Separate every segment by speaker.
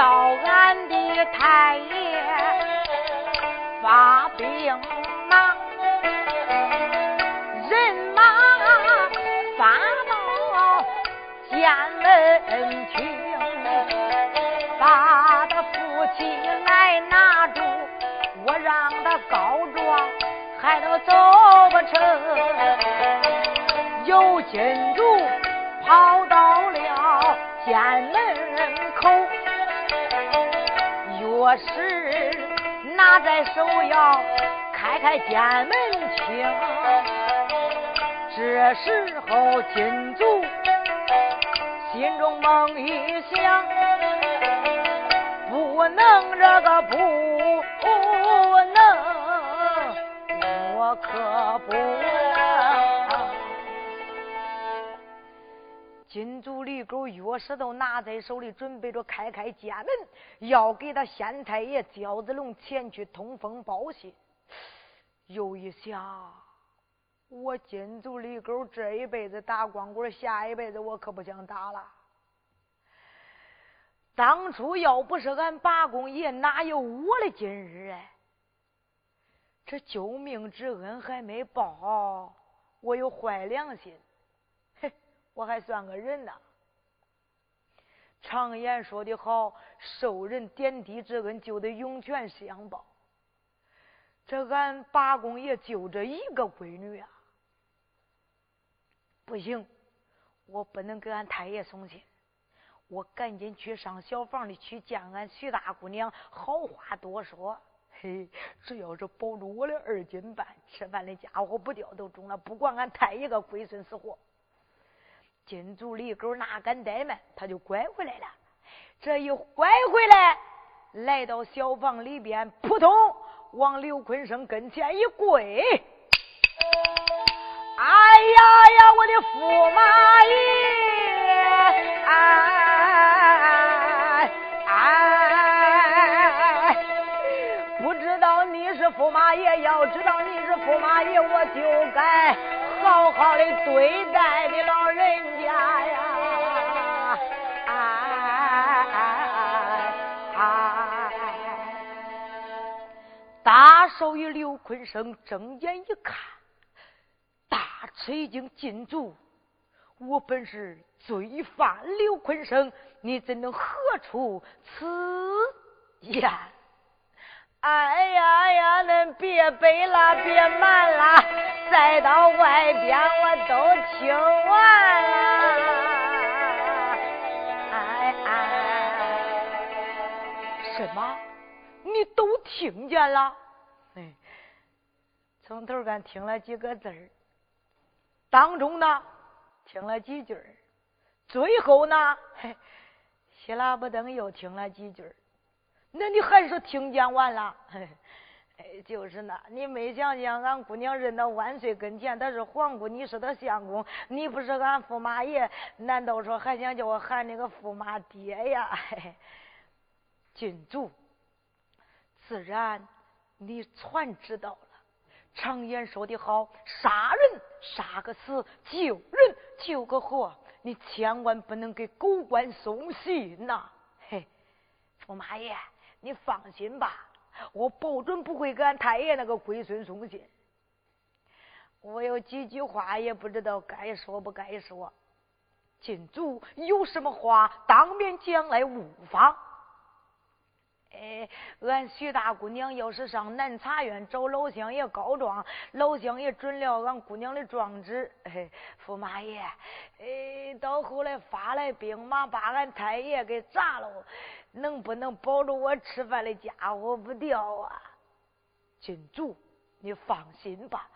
Speaker 1: 叫俺的太爷发兵马，人马发到见。门厅，把他夫妻来拿住，我让他告状，还能走不成？有金主跑到了监门钥匙拿在手要开开监门厅。这时候金主。心中梦一想，不能这个不能，我可不能狗钥匙都拿在手里，准备着开开家门，要给他县太爷焦子龙前去通风报信。又一想。我金足李狗这一辈子打光棍，下一辈子我可不想打了。当初要不是俺八公爷，哪有我的今日哎？这救命之恩还没报，我有坏良心，嘿，我还算个人呢。常言说的好，受人点滴之恩，就得涌泉相报。这俺八公爷就这一个闺女啊。不行，我不能给俺太爷送信，我赶紧去上小房里去见俺徐大姑娘。好话多说，嘿，只要是保住我的二斤半，吃饭的家伙不掉都中了，不管俺太爷个龟孙死活。金足李狗哪敢怠慢，他就拐回来了。这一拐回来，来到小房里边，扑通往刘坤生跟前一跪。哎呀呀，我的驸马爷！哎哎哎哎哎哎，不知道你是驸马爷，要知道你是驸马爷，我就该好好的对待你老少爷刘坤生睁眼一看。大吃已经禁足，我本是罪犯刘坤生，你怎能何出此言？哎呀呀，恁别背了，别瞒了，再到外边我都听完了。哎哎，什么？你都听见了？从头干听了几个字儿。当中呢，听了几句儿最后呢，嘿，希拉不登又听了几句那你还是听见完了？嘿，哎，就是那，你没想想，俺姑娘认到万岁跟前，她是皇姑，你是她相公，你不是俺驸马爷，难道说还想叫我喊那个驸马爹呀？嘿，郡主，自然你全知道了。常言说的好，杀人杀个死，救人救个活，你千万不能给狗官送信呐！嘿，驸马爷，你放心吧，我保准不会给俺太爷那个龟孙送信。我有几句话也不知道该说不该说，进族有什么话当面讲来，无妨。哎，俺徐大姑娘要是上南茶院找老乡爷告状，老乡爷准了俺姑娘的状纸。哎，驸马爷，哎，到后来发来兵马把俺太爷给砸了。能不能保住我吃饭的家伙不掉啊？金主，你放心吧，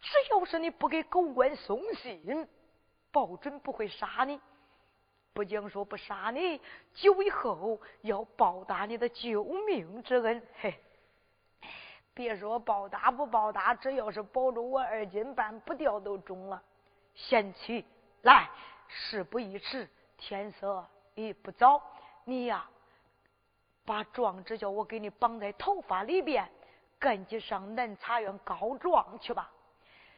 Speaker 1: 只要是你不给狗官送信，保准不会杀你。不讲说不杀你，久以后要报答你的救命之恩。嘿，别说报答不报答，只要是保住我二斤半不掉都中了。贤妻，来，事不宜迟，天色已不早，你呀。把状纸叫我给你绑在头发里边，赶紧上南茶园告状去吧。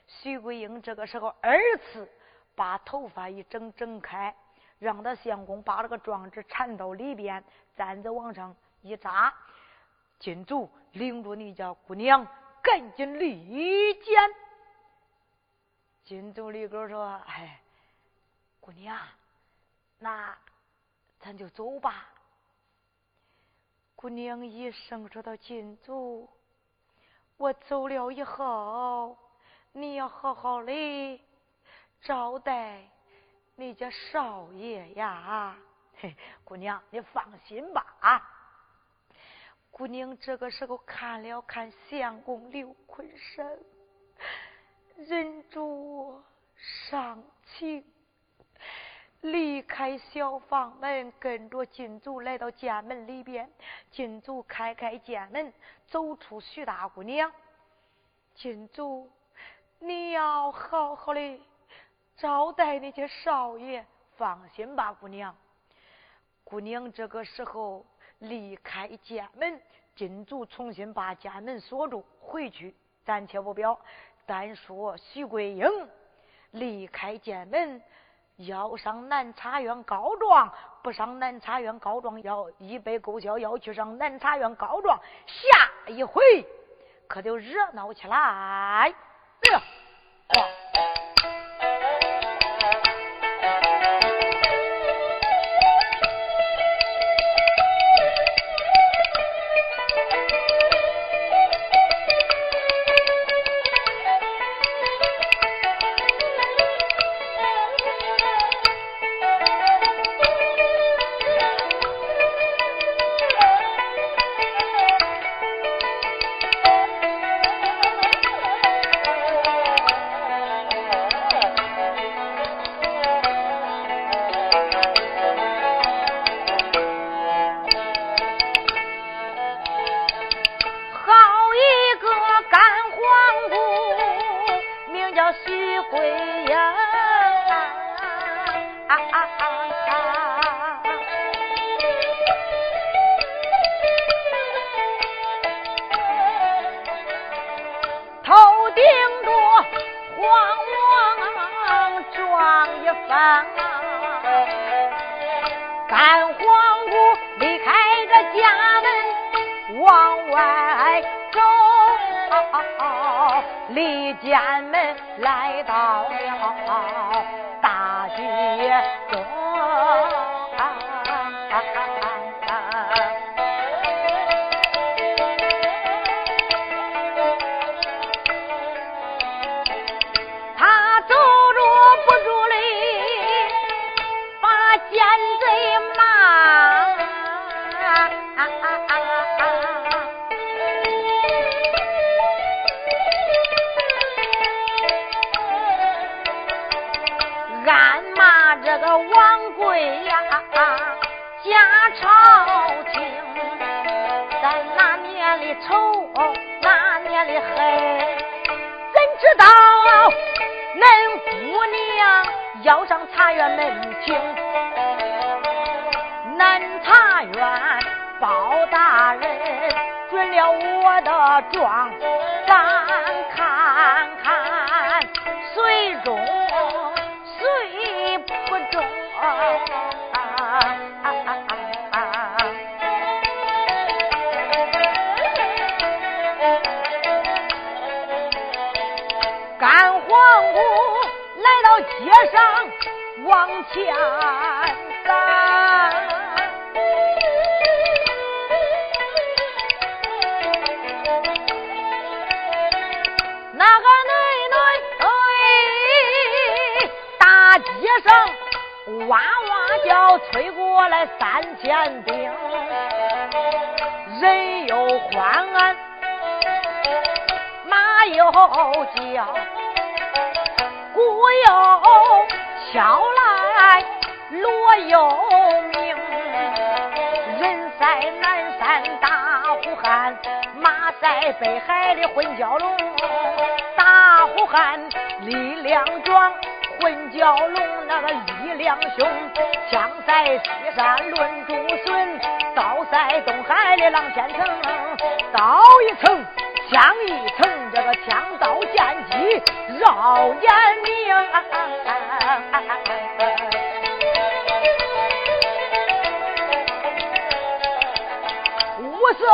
Speaker 1: 徐桂英这个时候二次把头发一整整开，让他相公把这个状纸缠到里边，簪子往上一扎。金主领着你家姑娘赶紧离间。金主里哥说：“哎，姑娘，那咱就走吧。”姑娘一声说道：“金主，我走了以后，你要好好的招待你家少爷呀。”嘿，姑娘，你放心吧啊！姑娘这个时候看了看相公刘坤生，忍住伤情。离开小房门，跟着金主来到家门里边。金主开开家门，走出徐大姑娘。金主，你要好好的招待那些少爷。放心吧，姑娘。姑娘这个时候离开家门，金主重新把家门锁住，回去暂且不表。单说徐桂英离开家门。要上南茶园告状，不上南茶园告状，要一杯勾销，要去上南茶园告状。下一回可就热闹起来。娃娃叫催过来三千兵，人又欢，马又叫，鼓又敲来，锣又鸣，人在南山大呼喊，马在北海的混蛟龙，大呼喊力量壮。混蛟龙那个力量雄，枪在西山论竹笋，刀在东海的狼仙城，刀一层，枪一层，这个枪刀剑戟绕眼明，五色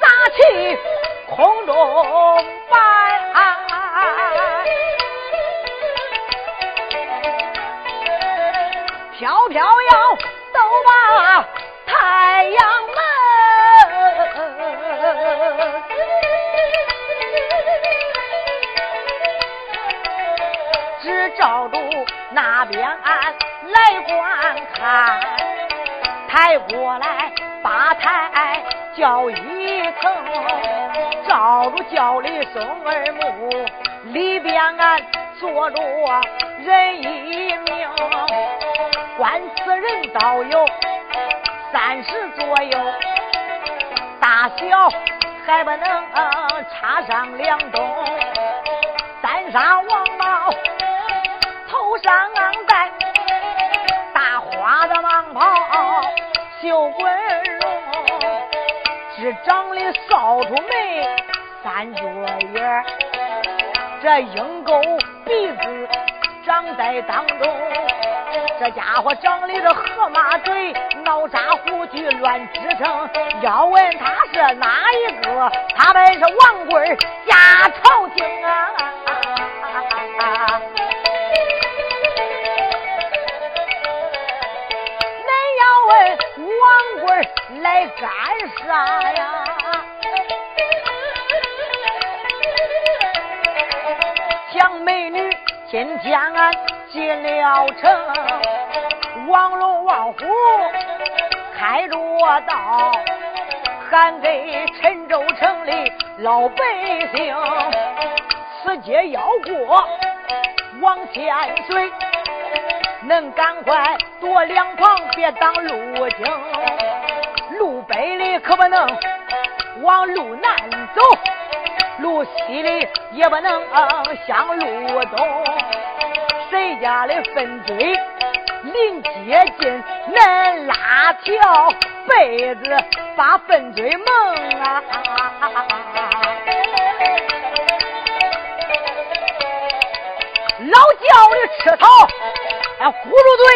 Speaker 1: 杂气空中摆。飘摇，都把太阳门，只照住那边来观看。抬过来八抬轿一层，照住轿里松儿木，里边俺坐着人一名。观此人倒有三十左右，大小还不能插上两冬。三纱王帽，头上戴大花的蟒袍，绣滚龙，只长的扫帚眉，三角眼这鹰钩鼻子长在当中。这家伙长的这河马嘴，脑扎胡须乱支撑。要问他是哪一个？他本是王贵下朝廷啊！恁要问王贵来干啥呀？抢美女，今天俺进了城。王龙王虎开着道，喊给陈州城里老百姓，此街要过往前水，能赶快躲两旁，别挡路径。路北里可不能往路南走，路西里也不能向路东，谁家的粪堆？临接近，恁拉条被子把粪堆蒙啊！老叫的吃草，哎，咕噜嘴，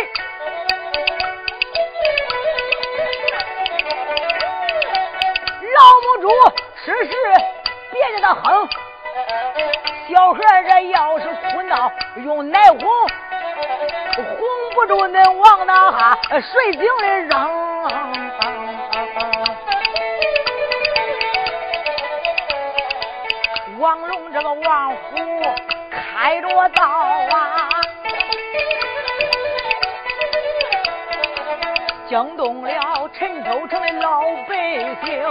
Speaker 1: 老母猪吃屎别叫他哼。小孩这要是哭闹，用奶哄。哄不住，恁往那哈水井里扔。王龙这个王虎开着道啊，惊动了陈州城的老百姓。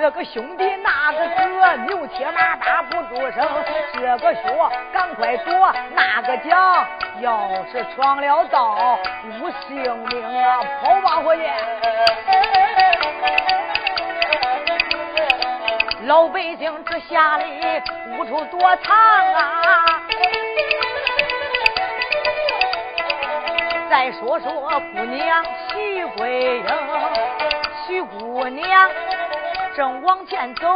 Speaker 1: 这个兄弟那个哥，牛铁马打不住声。这个说赶快躲，那个讲。要是闯了道，无性命啊！跑吧回去。老百姓这下里无处躲藏啊！再说说姑娘徐桂英，徐姑娘正往前走，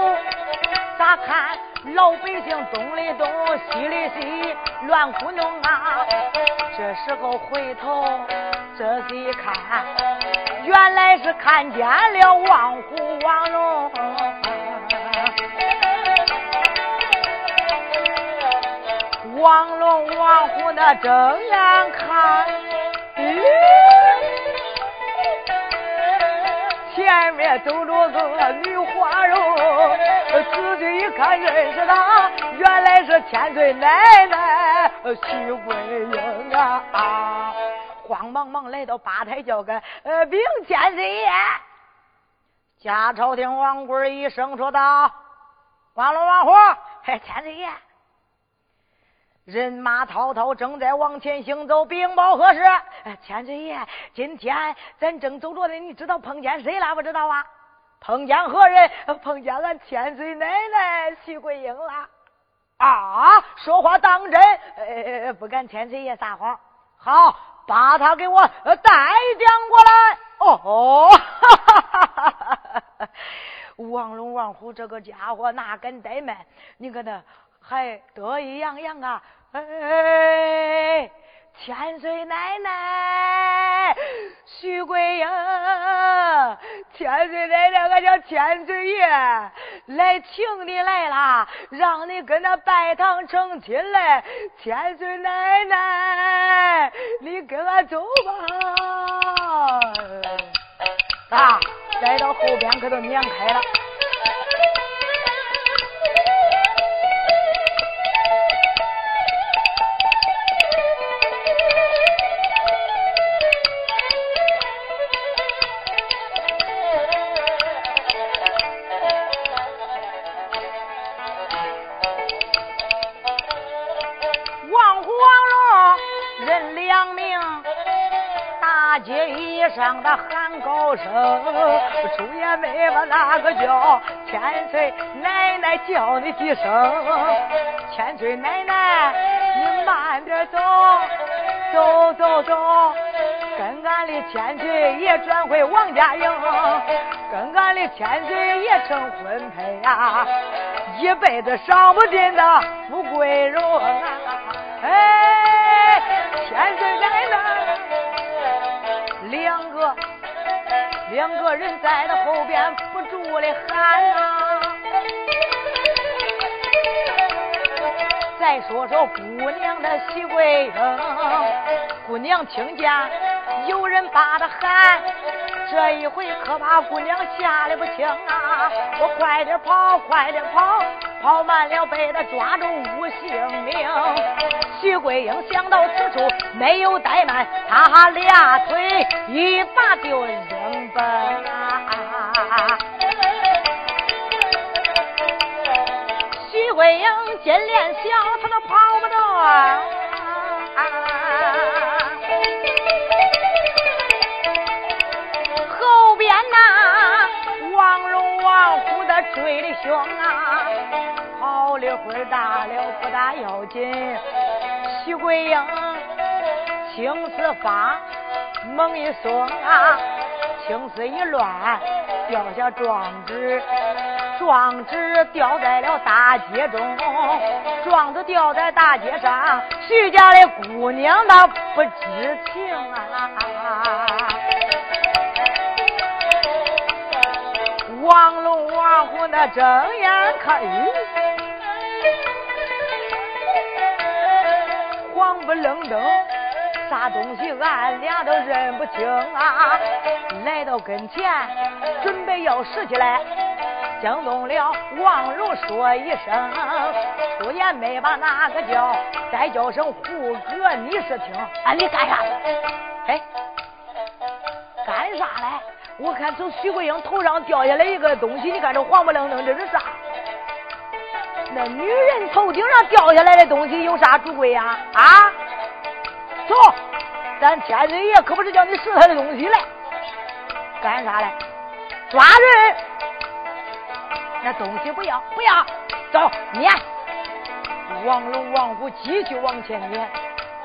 Speaker 1: 咋看？老百姓东里东，西里西，乱糊弄啊！这时候回头仔细一看，原来是看见了王虎王龙。王龙王虎那睁眼看，咦前面走着个女花容。仔细一看，认识他，原来是千岁奶奶徐桂英啊！啊慌忙忙来到吧台，叫个呃禀千岁爷。假朝廷王贵一声说道：“王龙王虎，嘿，千岁爷。”人马滔滔，正在往前行走。禀报何事？千岁爷，今天咱正走着呢，你知道碰见谁了？不知道啊？碰见何人？碰见俺千岁奶奶徐桂英了。啊，说话当真？呃，不敢千岁爷撒谎。好，把他给我带将过来。哦，哈哈哈哈王龙、王虎这个家伙哪敢怠慢？你看他还得意洋洋啊！哎，千岁奶奶，徐桂英，千岁奶奶，俺叫千岁爷来请你来了，让你跟他拜堂成亲嘞。千岁奶奶，你跟俺走吧。啊，再到后边可都撵开了。叫千岁奶奶叫你几声，千岁奶奶你慢点走，走走走，跟俺的千岁爷转回王家营，跟俺的千岁爷成婚配呀，一辈子伤不尽的富贵荣啊！哎，千岁奶奶。两个两个人在那后边不住的喊啊！再说说姑娘的喜贵英，姑娘听见有人把她喊，这一回可把姑娘吓得不轻啊！我快点跑，快点跑！跑慢了，被他抓住无性命。徐桂英想到此处，没有怠慢，他俩腿一把就啊！徐桂英见脸小，他都跑不动啊！后边呐，王龙王虎的追的凶啊！跑了会大了不大要紧，徐桂英青丝发猛一松啊，青丝一乱掉下状纸，状纸掉在了大街中，状子掉在大街上，徐家的姑娘她不知情啊，王龙王虎那睁眼看。不愣登，啥东西俺俩都认不清啊！来到跟前，准备要拾起来，惊动了王荣，说一声，出言没把哪个叫，再叫声胡哥，你是听？啊，你干啥？哎，干啥嘞？我看从徐桂英头上掉下来一个东西，你看这黄不愣登，这是啥？那女人头顶上掉下来的东西有啥主贵呀？啊，走，咱千岁爷可不是叫你拾他的东西来，干啥嘞？抓人！那东西不要，不要，走，撵！王龙、王虎继续往前撵。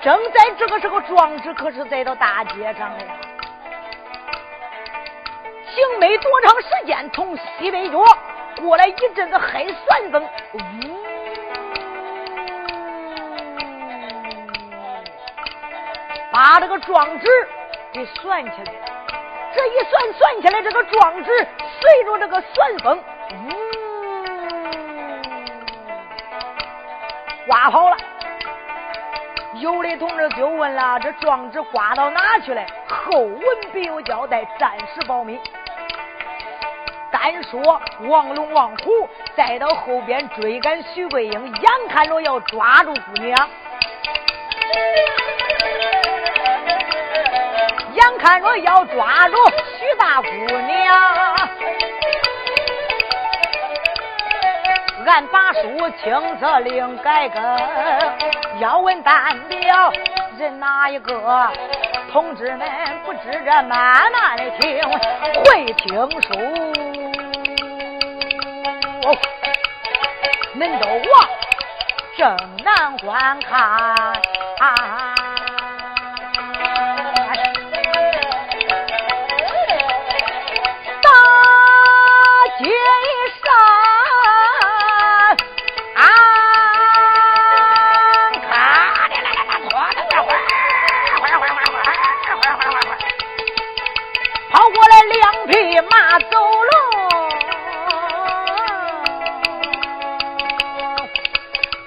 Speaker 1: 正在这个时候，壮志可是在到大街上了。行没多长时间，从西北角。过来一阵子黑旋风，呜，把这个状纸给算起来。这一算算起来，这个状纸随着这个旋风，嗯，刮跑了。有的同志就问了：这状纸刮到哪去了？后文必有交代，暂时保密。单说王龙、王虎，再到后边追赶徐桂英，眼看着要抓住姑娘，看着要抓住徐大姑娘，俺把书清册另改更，要问单表人哪一个？同志们不知这慢慢的听，会听书，恁都往正南观看。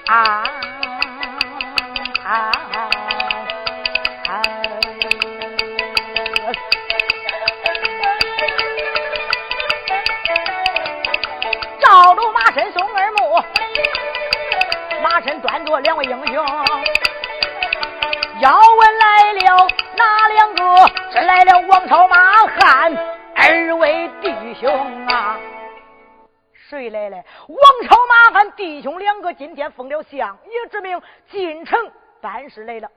Speaker 1: 两我今天奉了相爷之命进城办事来了。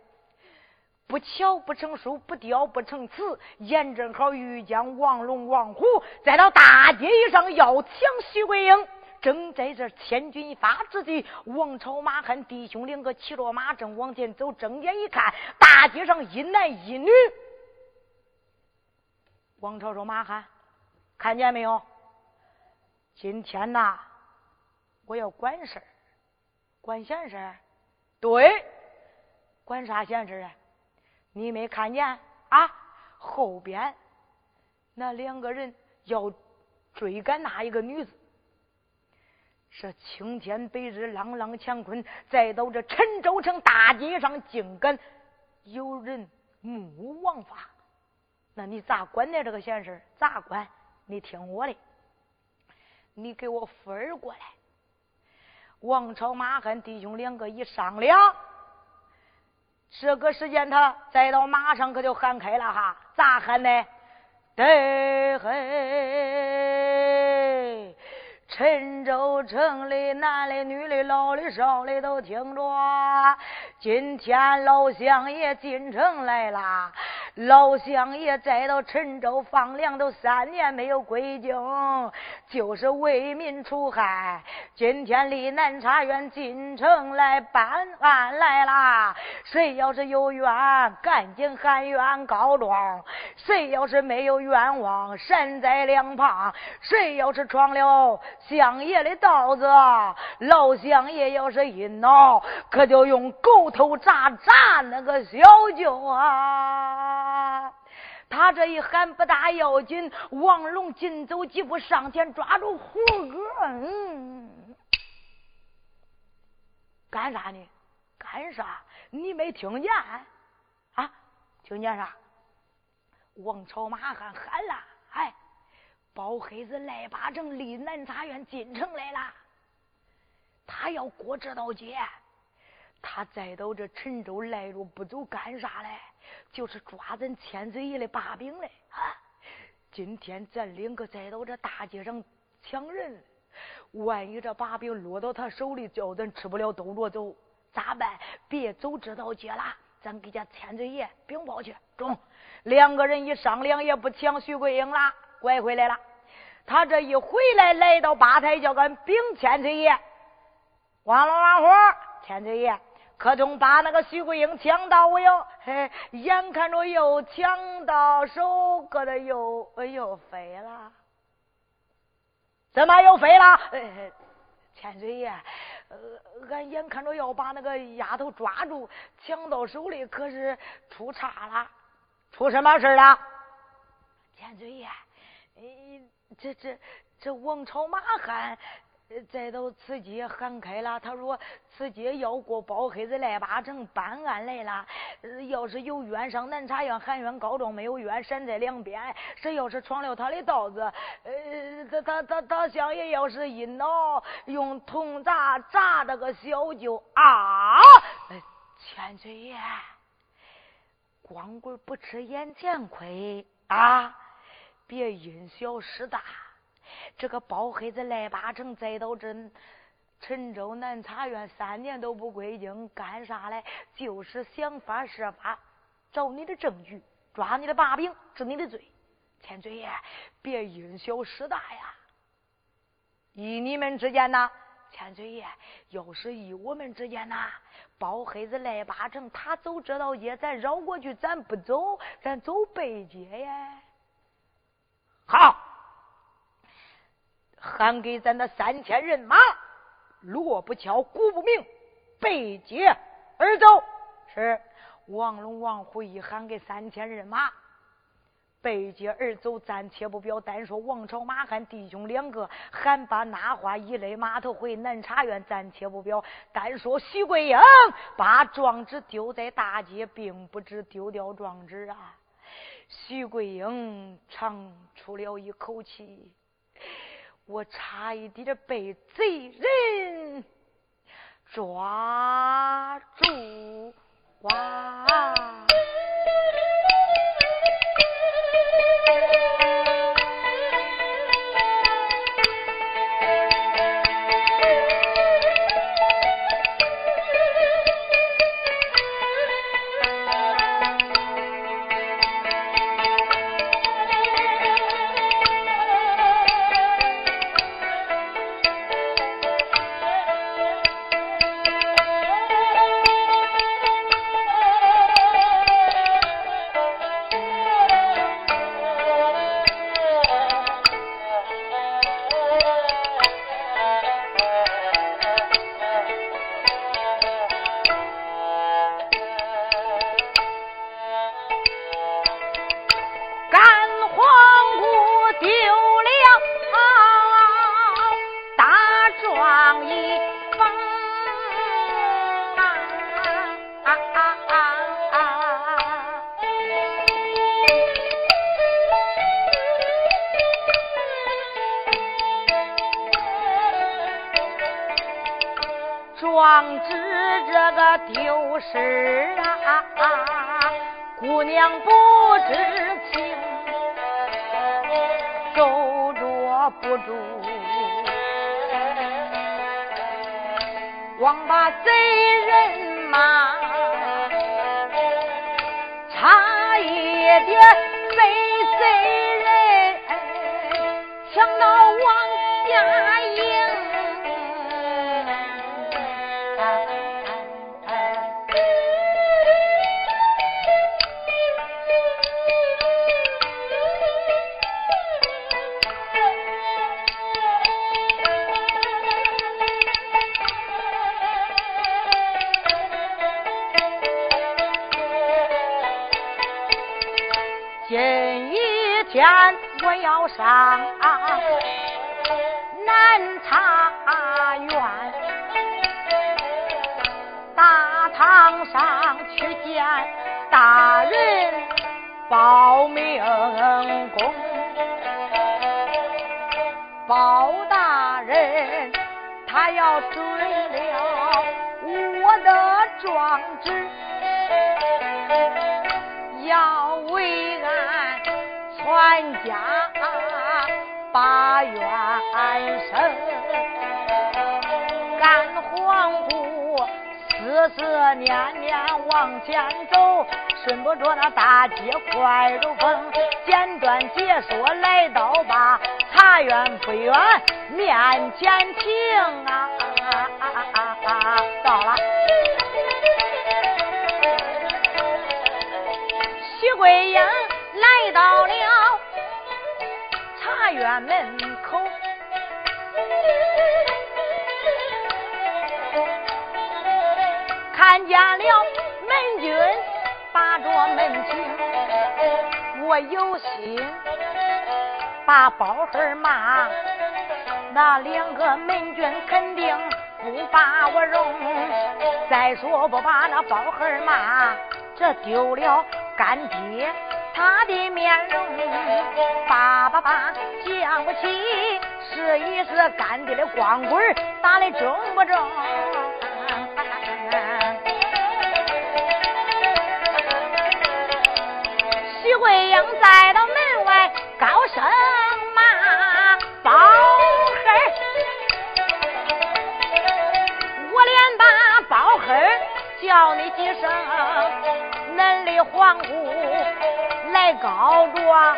Speaker 1: 不巧不成书，不雕不成词，严正好遇见王龙、王虎，在到大街上要抢徐桂英。正在这千钧一发之际，王朝马汉弟兄两个骑着马正往前走，睁眼一看，大街上一男一女。王朝说：“马汉，看见没有？今天呐，我要管事儿，管闲事儿。对，管啥闲事啊？你没看见啊？后边那两个人要追赶那一个女子。”是青天白日，朗朗乾坤，再到这陈州城大街上，竟敢有人目无王法？那你咋管的这个闲事咋管？你听我的，你给我夫儿过来。王朝马汉弟兄两个一商量，这个时间他再到马上可就喊开了哈，咋喊呢？得嘿。陈州城里男的、女的、老的、少的都听着，今天老乡爷进城来了。老乡爷再到陈州放粮都三年没有归京，就是为民除害。今天离南茶园进城来办案来啦，谁要是有冤，赶紧喊冤告状；谁要是没有冤枉，闪在两旁；谁要是闯了乡爷的道子，老乡爷要是一恼，可就用狗头铡铡那个小舅啊！他这一喊不大要紧，王龙紧走几步上前抓住胡哥，嗯，干啥呢？干啥？你没听见？啊？听见啥？王朝马汉喊了，哎，包黑子赖八成离南茶院进城来了，他要过这道街。他再到这陈州来着不走干啥嘞？就是抓咱千岁爷的把柄嘞！啊，今天咱两个再到这大街上抢人，万一这把柄落到他手里，叫咱吃不了兜着走，咋办？别走这道街了，咱给家千岁爷禀报去。中，两个人一商量，也不抢徐桂英了，拐回来了。他这一回来，来到吧台，叫俺禀千岁爷。王老王虎，千岁爷。可东把那个徐桂英抢到我哟，嘿，眼看着又抢到手，搁的又又飞了，怎么又飞了？千岁爷，呃，俺眼看着要把那个丫头抓住，抢到手里，可是出岔了，出什么事了？千岁爷，这这这王朝马汉。再到此街喊开了，他说此街要过包黑子赖八成办案来了。要是有冤上南茶院喊冤告状，没有冤闪在两边。谁要是闯了他的道子，呃，他他他他相爷要是一恼，用铜铡铡这个小舅啊！千岁爷，光棍不吃眼前亏啊！别因小失大。这个包黑子赖八成再到这陈州南茶院三年都不归京，干啥来？就是想法设法找你的证据，抓你的把柄，治你的罪。千岁爷，别因小失大呀！依你们之间呐，千岁爷，要是依我们之间呐，包黑子赖八成，他走这道街，咱绕过去，咱不走，咱走北街呀。好。喊给咱的三千人马，锣不敲，鼓不鸣，背街而走。是王龙、王虎一喊给三千人马，背街而走。暂且不表，单说王朝、马汉弟兄两个喊把那话一勒码头回南茶院。暂且不表，单说徐桂英把状纸丢在大街，并不知丢掉状纸啊。徐桂英长出了一口气。我差一点被贼人抓住哇！今一天我要上南茶院，大堂上去见大人报名功，包大人他要准了我的状纸，要为。管家把院生，干黄布，思思念念往前走，顺不着那大街快如风，简短解说来到吧，茶园不远，面前停啊。啊啊啊啊啊啊，到了。徐桂英。来到了茶园门口，看见了门军把着门紧，我有心把包儿骂，那两个门军肯定不把我容，再说不把那包儿骂，这丢了干爹。他的面容，八八八讲不起，试一试干爹的光棍，打的中不中？徐桂英在到门外高声骂包黑，我连把包黑叫你几声，嫩的黄姑。来告状，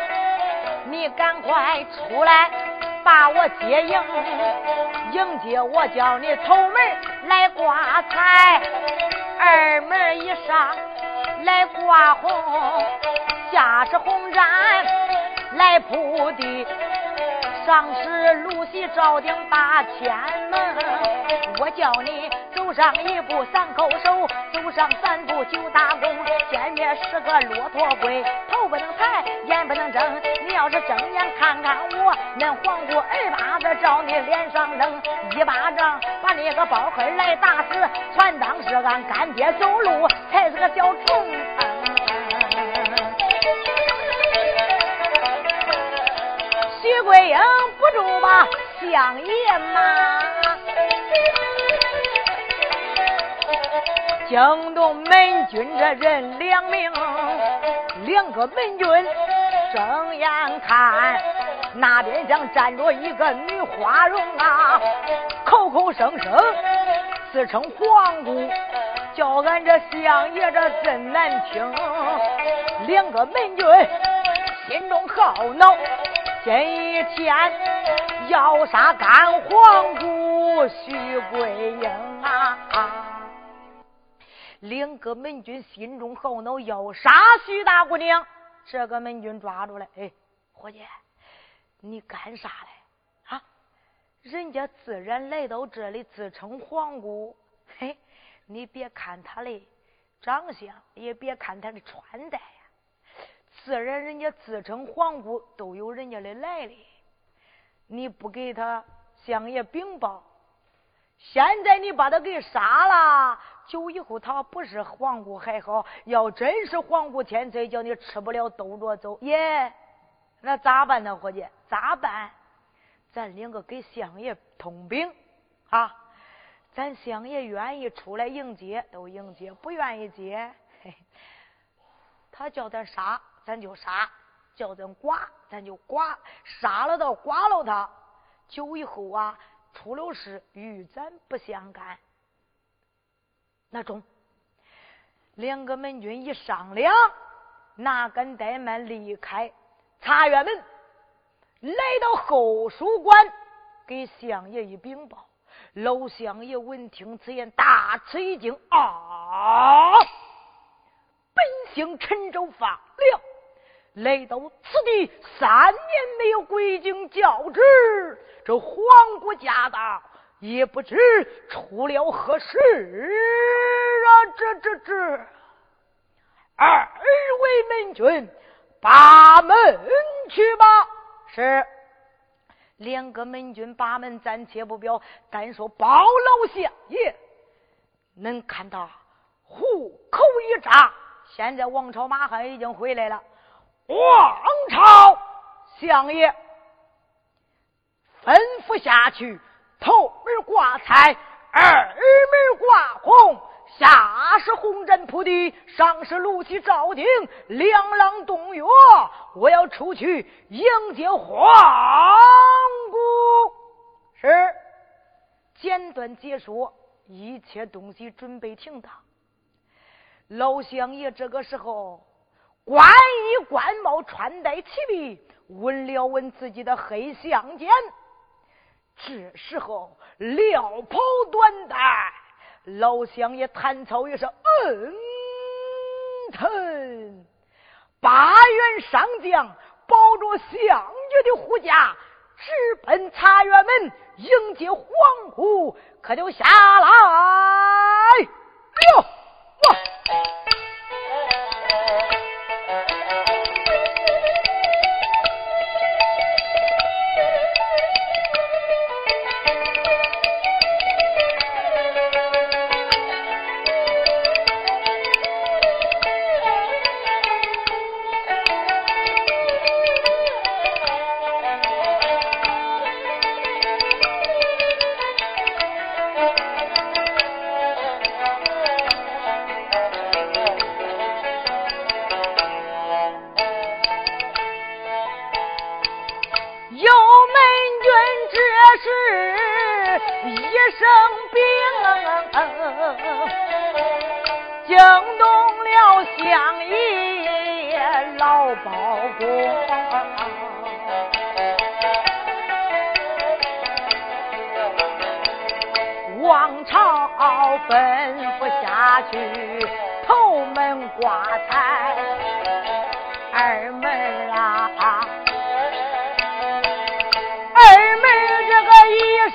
Speaker 1: 你赶快出来把我接应，迎接我叫你头门来挂彩，二门一上来挂红，下是红毡来铺地。上是露西照顶八千门，我叫你走上一步三叩首，走上三步九打躬。前面是个骆驼龟，头不能抬，眼不能睁。你要是睁眼看看我，恁黄姑二巴子照你脸上扔，一巴掌把你个包黑来打死，全当是俺干爹走路才是个小虫。徐桂英不住吧，相爷嘛，惊动门军这人两名，两个门军睁眼看，那边上站着一个女花容啊，口口声声自称皇姑，叫俺这相爷这真难听，两个门军心中好恼。今天要杀干皇姑徐桂英啊！两个门军心中好恼，要杀徐大姑娘。这个门军抓住了，哎，伙计，你干啥嘞？啊，人家自然来到这里，自称皇姑。嘿，你别看他的长相，也别看他的穿戴呀。自然，人家自称皇姑，都有人家的来历。你不给他相爷禀报，现在你把他给杀了，酒以后他不是皇姑还好；要真是皇姑天罪，叫你吃不了兜着走。耶，那咋办呢，伙计？咋办？咱两个给相爷通禀啊！咱相爷愿意出来迎接，都迎接；不愿意接，嘿，他叫咱杀。咱就杀，叫咱剐，咱就剐，杀了到剐了他，酒以后啊，出了事与咱不相干。那中，两个门军一商量，哪敢怠慢，离开茶园门，来到后书馆，给相爷一禀报。老相爷闻听此言，大吃一惊啊！本姓陈州发了。来到此地三年没有归京教旨，这皇姑驾到，也不知出了何事啊！这这这，二位门军，把门去吧。是，两个门军把门暂且不表，单说包老相爷，能看他虎口一扎。现在王朝马汉已经回来了。王朝相爷吩咐下去，头门挂彩，二门挂红，下是红毡铺地，上是露西照顶，两廊洞月。我要出去迎接皇姑。是，简短解说，一切东西准备停当。老相爷这个时候。冠衣冠帽，穿戴齐备，闻了闻自己的黑相间。这时候，撂袍短带，老乡爷弹草也是嗯疼。八员上将抱着相爷的护驾，直奔茶园门迎接皇姑，可就下来。哎呦，哇！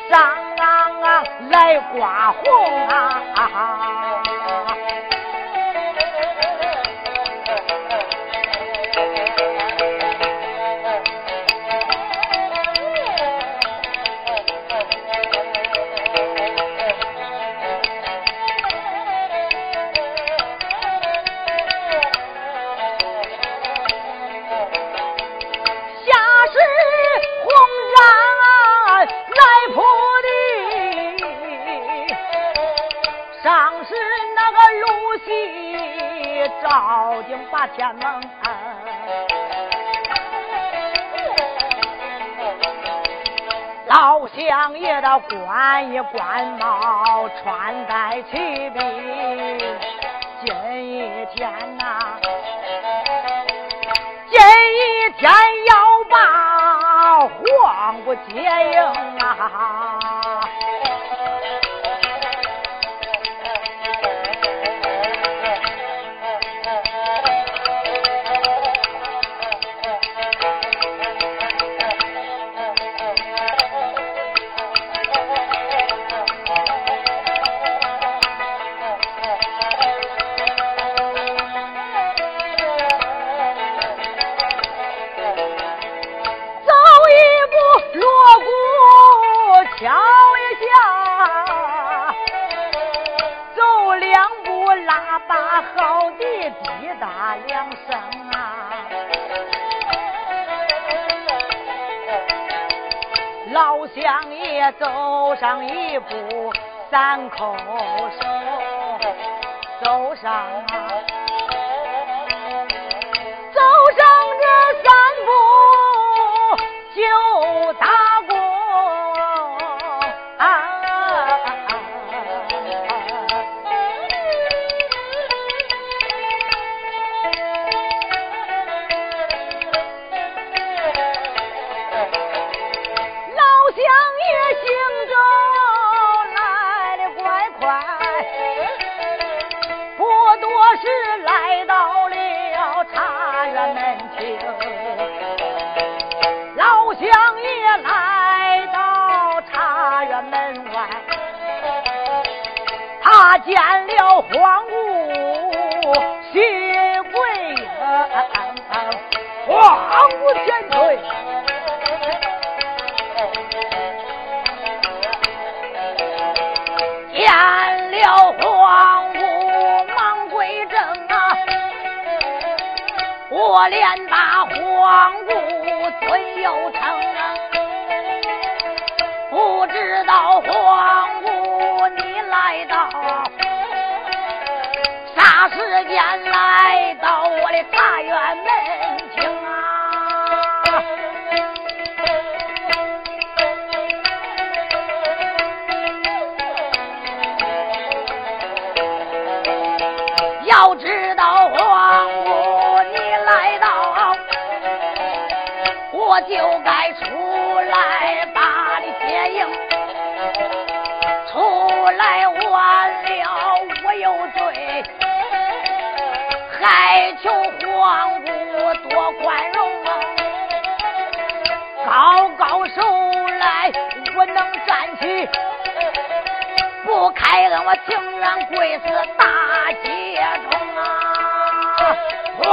Speaker 1: 张郎啊来刮红啊。啊照进八天门，老乡爷的官衣官帽穿戴齐备，今一天呐，今一天要把黄姑接应上一步，三叩首，走上见了皇姑徐贵英，皇姑前退，见了皇姑忙跪正啊，我连大皇姑尊又称啊，不知道皇姑你来到啥。时间来到我的茶园门前啊，要知道皇姑你来到，我就该出来把你接应，来晚了我有罪。还求皇姑多宽容啊！高高手来，我能站起，不开恩我情愿跪死大街中啊！皇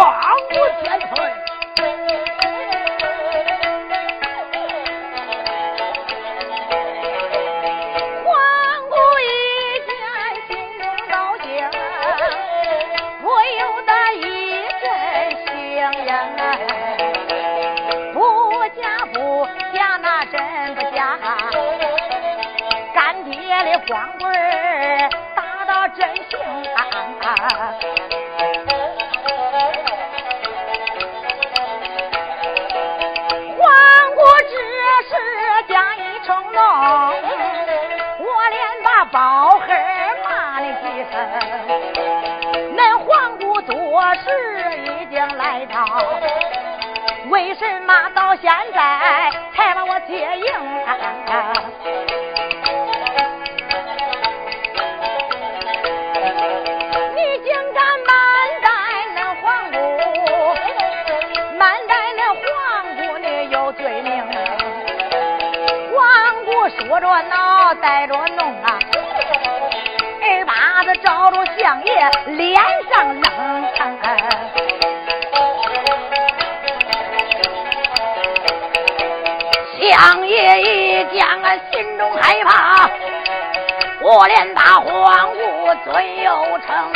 Speaker 1: 姑千岁。一声，恁黄姑做事已经来到，为什么到现在才把我接应？你竟
Speaker 2: 敢瞒待恁黄姑，瞒待恁黄姑，你有罪名。黄姑说着脑袋着弄。啊，二把子照着相爷脸上扔，相爷一见俺心中害怕，我连把皇姑尊又成，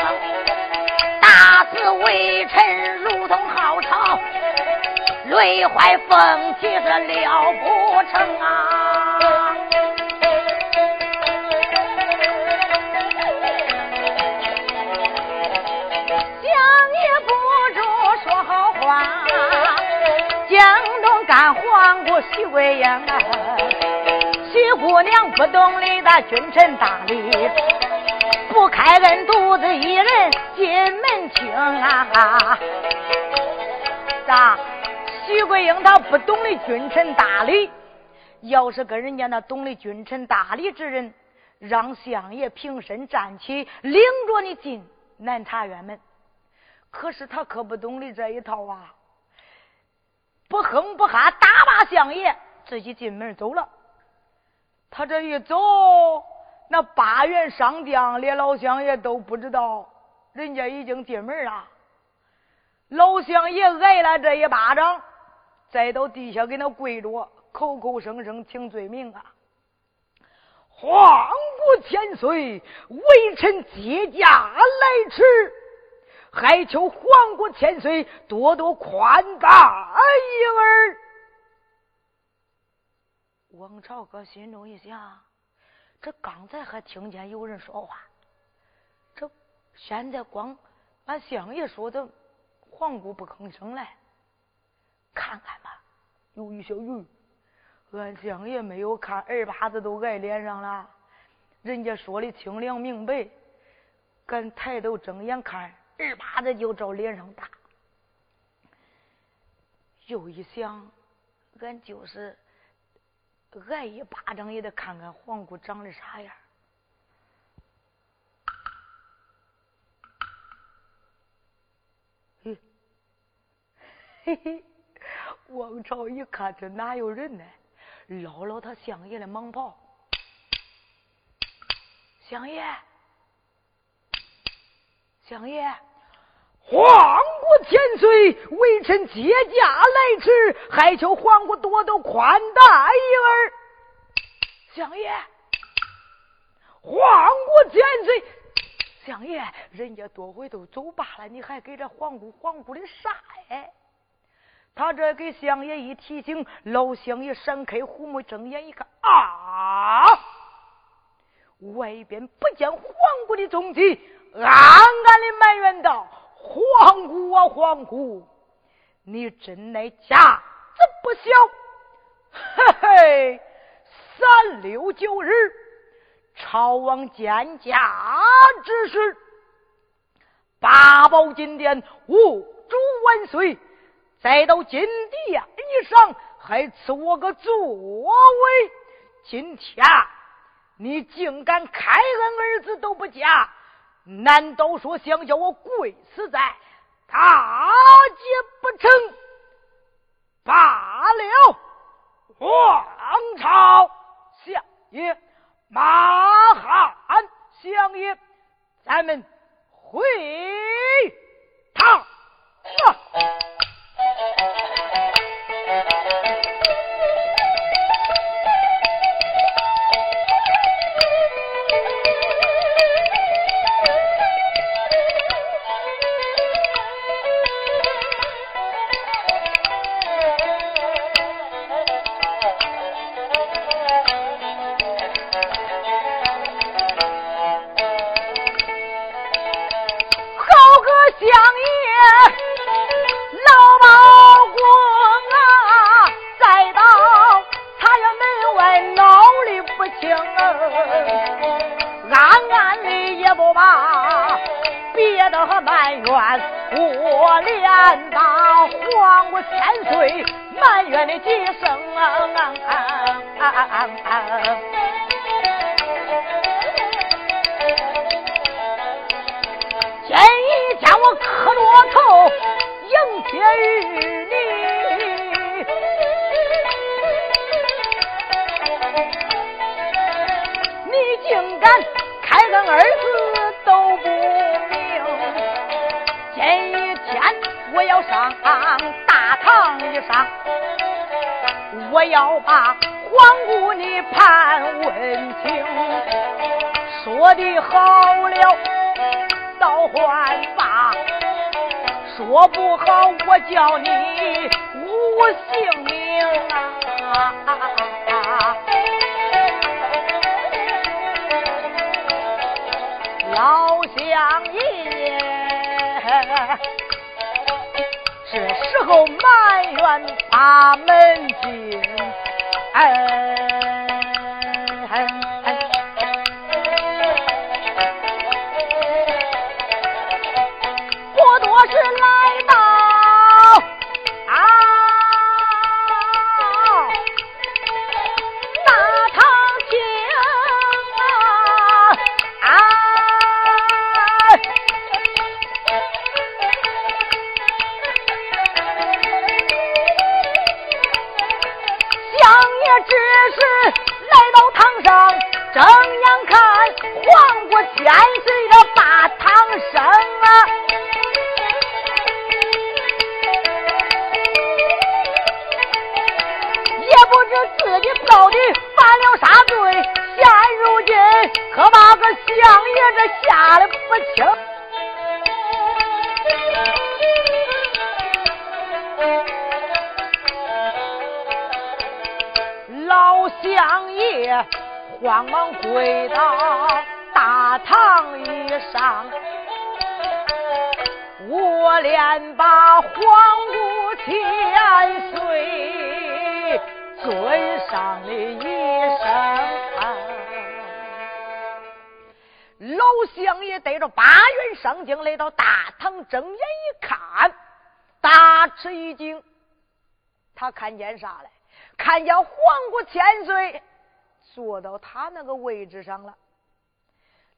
Speaker 2: 大肆微臣如同号朝，累坏风气是了不成啊！哎呀，徐姑娘不懂礼的君臣大礼，不开恩独自一人进门厅啊！咋？徐桂英她不懂得君臣大礼，要是跟人家那懂得君臣大礼之人，让相爷平身站起，领着你进南茶院门。可是他可不懂得这一套啊！不哼不哈，打骂相爷自己进门走了。他这一走，那八员上将连老相爷都不知道，人家已经进门了。老相爷挨了这一巴掌，再到地下给他跪着，口口声声请罪名啊！皇姑千岁，微臣接驾来迟。还求皇姑千岁多多宽大婴儿。王朝哥心中一想，这刚才还听见有人说话，这现在光俺相爷说的，黄姑不吭声来，看看吧。有一小鱼，俺相爷没有看，二把子都挨脸上了。人家说的清凉明白，敢抬头睁眼看。二巴子就照脸上打，又一想，俺就是挨一巴掌也得看看皇姑长得啥样。嘿，嘿嘿，王朝一看这哪有人呢？捞捞他相爷的蟒袍，相爷，相爷。皇姑千岁，微臣接驾来迟，还求皇姑多多宽待婴儿。相爷，皇姑千岁，相爷，人家多回都走罢了，你还给这皇姑皇姑的啥哎？他这给相爷一提醒，老相爷闪开虎目，睁眼一看啊，外边不见皇姑的踪迹，暗暗的埋怨道。皇姑啊，皇姑，你真乃家子不小，嘿嘿！三六九日，朝王见驾之时，八宝金殿，五主万岁，再到金殿以上，还赐我个座位。今天你竟敢开恩儿子都不嫁！难道说想叫我跪死在大街不成？罢了，皇朝相爷，马汉相爷，咱们回堂。暗我不好我叫你无姓名啊！老乡爷，是时候埋怨他睁眼一看，大吃一惊。他看见啥了？看见皇姑千岁。坐到他那个位置上了。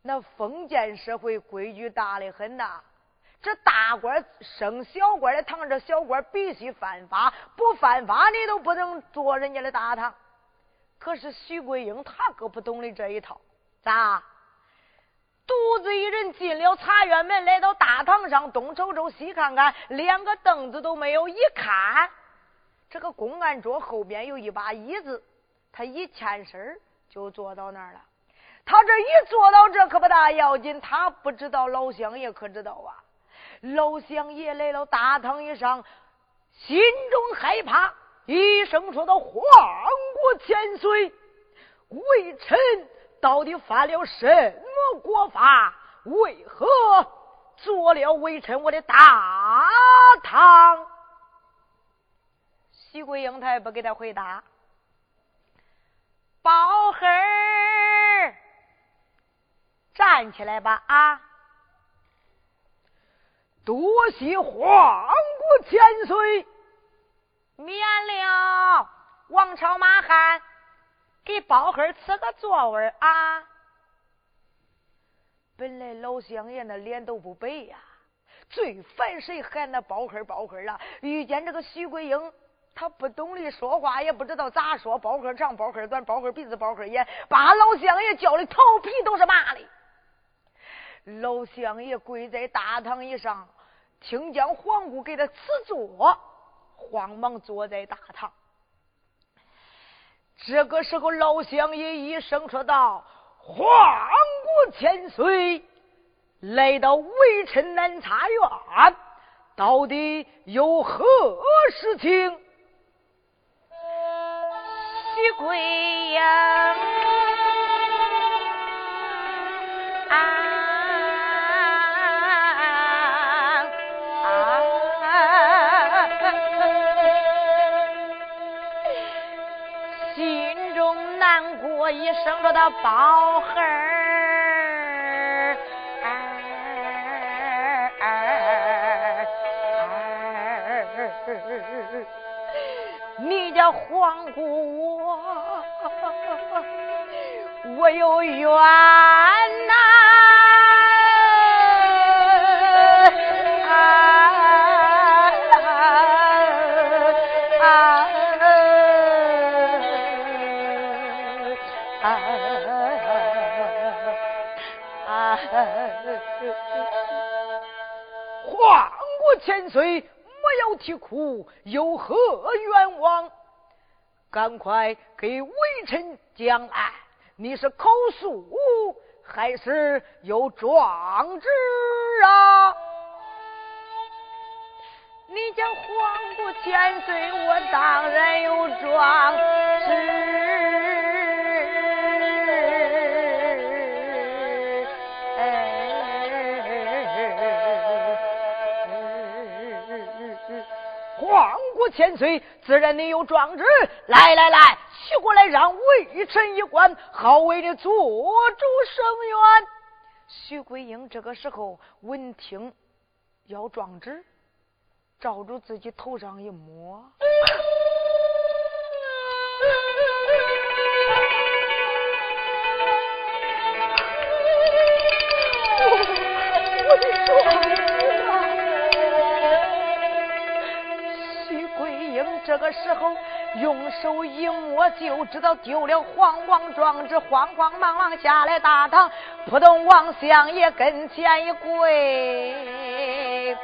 Speaker 2: 那封建社会规矩大的很呐，这大官升小官的堂，这小官必须犯法，不犯法你都不能坐人家的大堂。可是徐桂英他可不懂的这一套，咋？独自一人进了茶园门，来到大堂上，东瞅瞅西看看，连个凳子都没有。一看，这个公案桌后边有一把椅子。他一欠身就坐到那儿了。他这一坐到这可不大要紧，他不知道老乡爷可知道啊。老乡爷来到大堂一上，心中害怕，一声说道：“皇国千岁，微臣到底犯了什么国法？为何做了微臣我的大唐？”徐桂英他也不给他回答。宝黑儿，站起来吧！啊，多谢皇国千岁，免了王朝马汉，给包黑儿赐个座位啊！本来老乡爷那脸都不白呀，最烦谁喊那包黑儿宝孩儿了。遇见这个徐桂英。他不懂得说话，也不知道咋说，包黑长，包黑短，包黑鼻子，包黑眼，把老乡爷叫的头皮都是麻的。老乡爷跪在大堂以上，听见皇姑给他赐座，慌忙坐在大堂。这个时候，老乡爷一声说道：“皇姑千岁，来到微臣南茶院，到底有何事情？”西归呀生着的宝孩儿。你叫黄姑我，我有冤呐、
Speaker 1: 岁，没有啼哭，有何冤枉？赶快给微臣讲来，你是口述还是有状纸啊？
Speaker 2: 你讲皇过千岁，我当然有状纸。
Speaker 1: 皇过千岁，自然你有状纸。来来来，取过来，让微臣一观，好为你做主声援。
Speaker 2: 徐桂英这个时候闻听要状纸，照住自己头上一摸。
Speaker 1: 我的状
Speaker 2: 这个时候用手一摸，就知道丢了皇王状纸，慌慌忙忙下来大堂，扑通往相爷跟前一跪，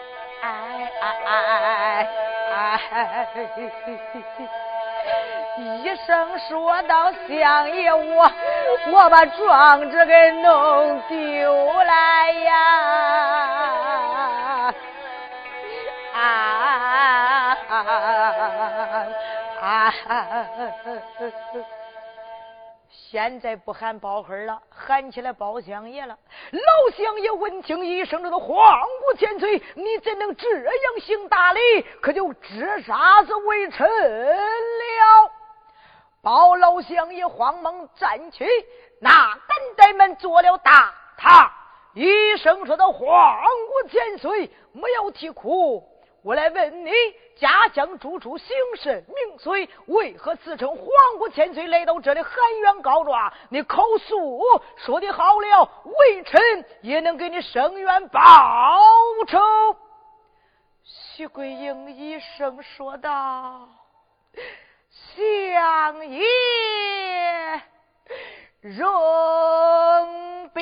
Speaker 2: 哎哎哎哎，一声说道：“相爷，我我把状纸给弄丢了呀！”啊！啊！啊现在不喊包黑了，喊起来包相爷了。
Speaker 1: 老相爷闻听一声，这个皇姑千岁，你怎能这样行大礼？可就知杀子为臣了。包老相爷慌忙站起，那等待们做了大堂，一声说道：“皇姑千岁，莫要啼哭。”我来问你，家乡住处姓甚名谁？为何自称皇姑千岁来到这里喊冤告状？你口诉说的好了，微臣也能给你伸冤报仇。
Speaker 2: 徐桂英一声说道：“相爷容禀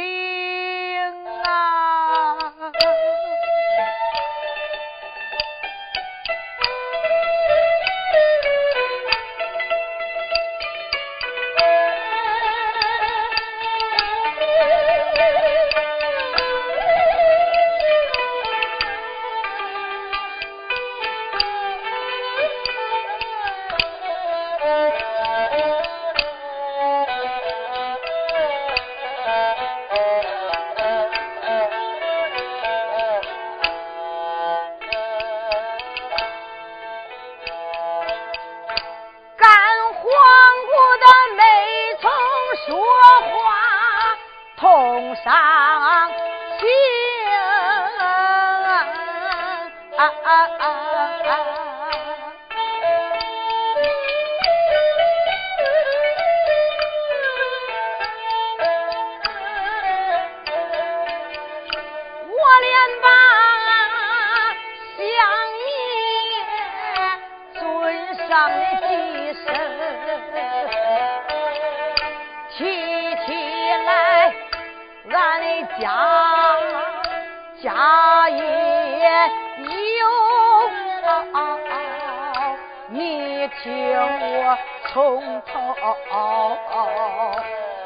Speaker 2: 上心。请我从头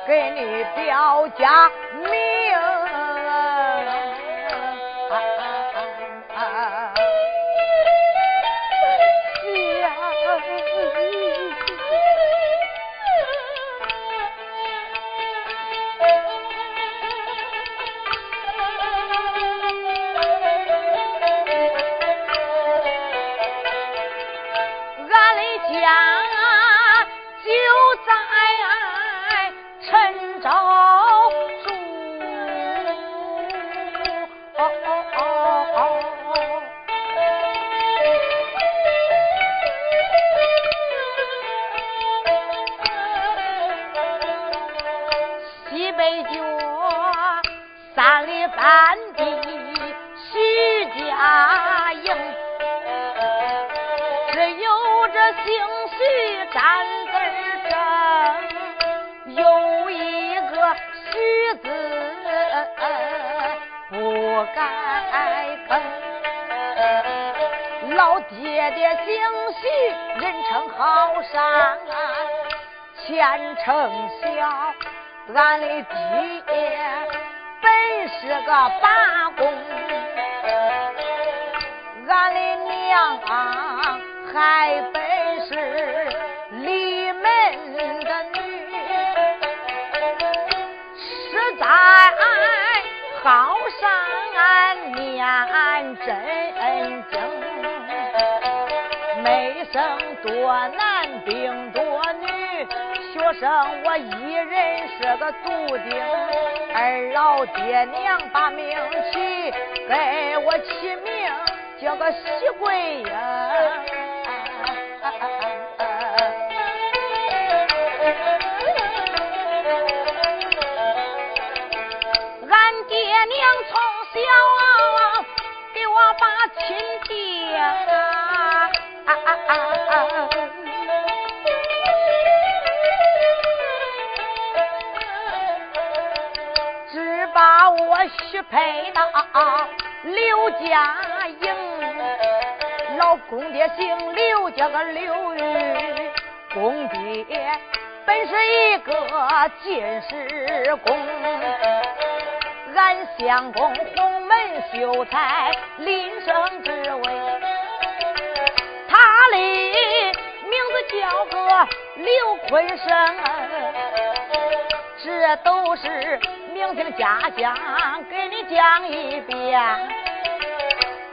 Speaker 2: 给你标价。人称好山，前程小。俺的爹本是个拔工，俺的娘啊还本是离门的女，实在好上念真经，生多男病多女。学生我一人是个独丁，二老爹娘把名起，给我起名叫个喜桂英。俺爹娘从小给我把亲爹啊。只把我许配到刘家营，老公爹姓刘，叫个刘玉，公爹本是一个进士公，俺相公鸿门秀才，临生之位，里名字叫个刘坤生，这都是。听听家乡，给你讲一遍，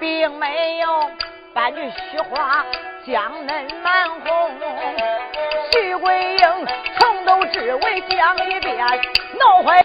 Speaker 2: 并没有半句虚话，将恁满红。徐桂英从头至尾讲一遍，闹坏。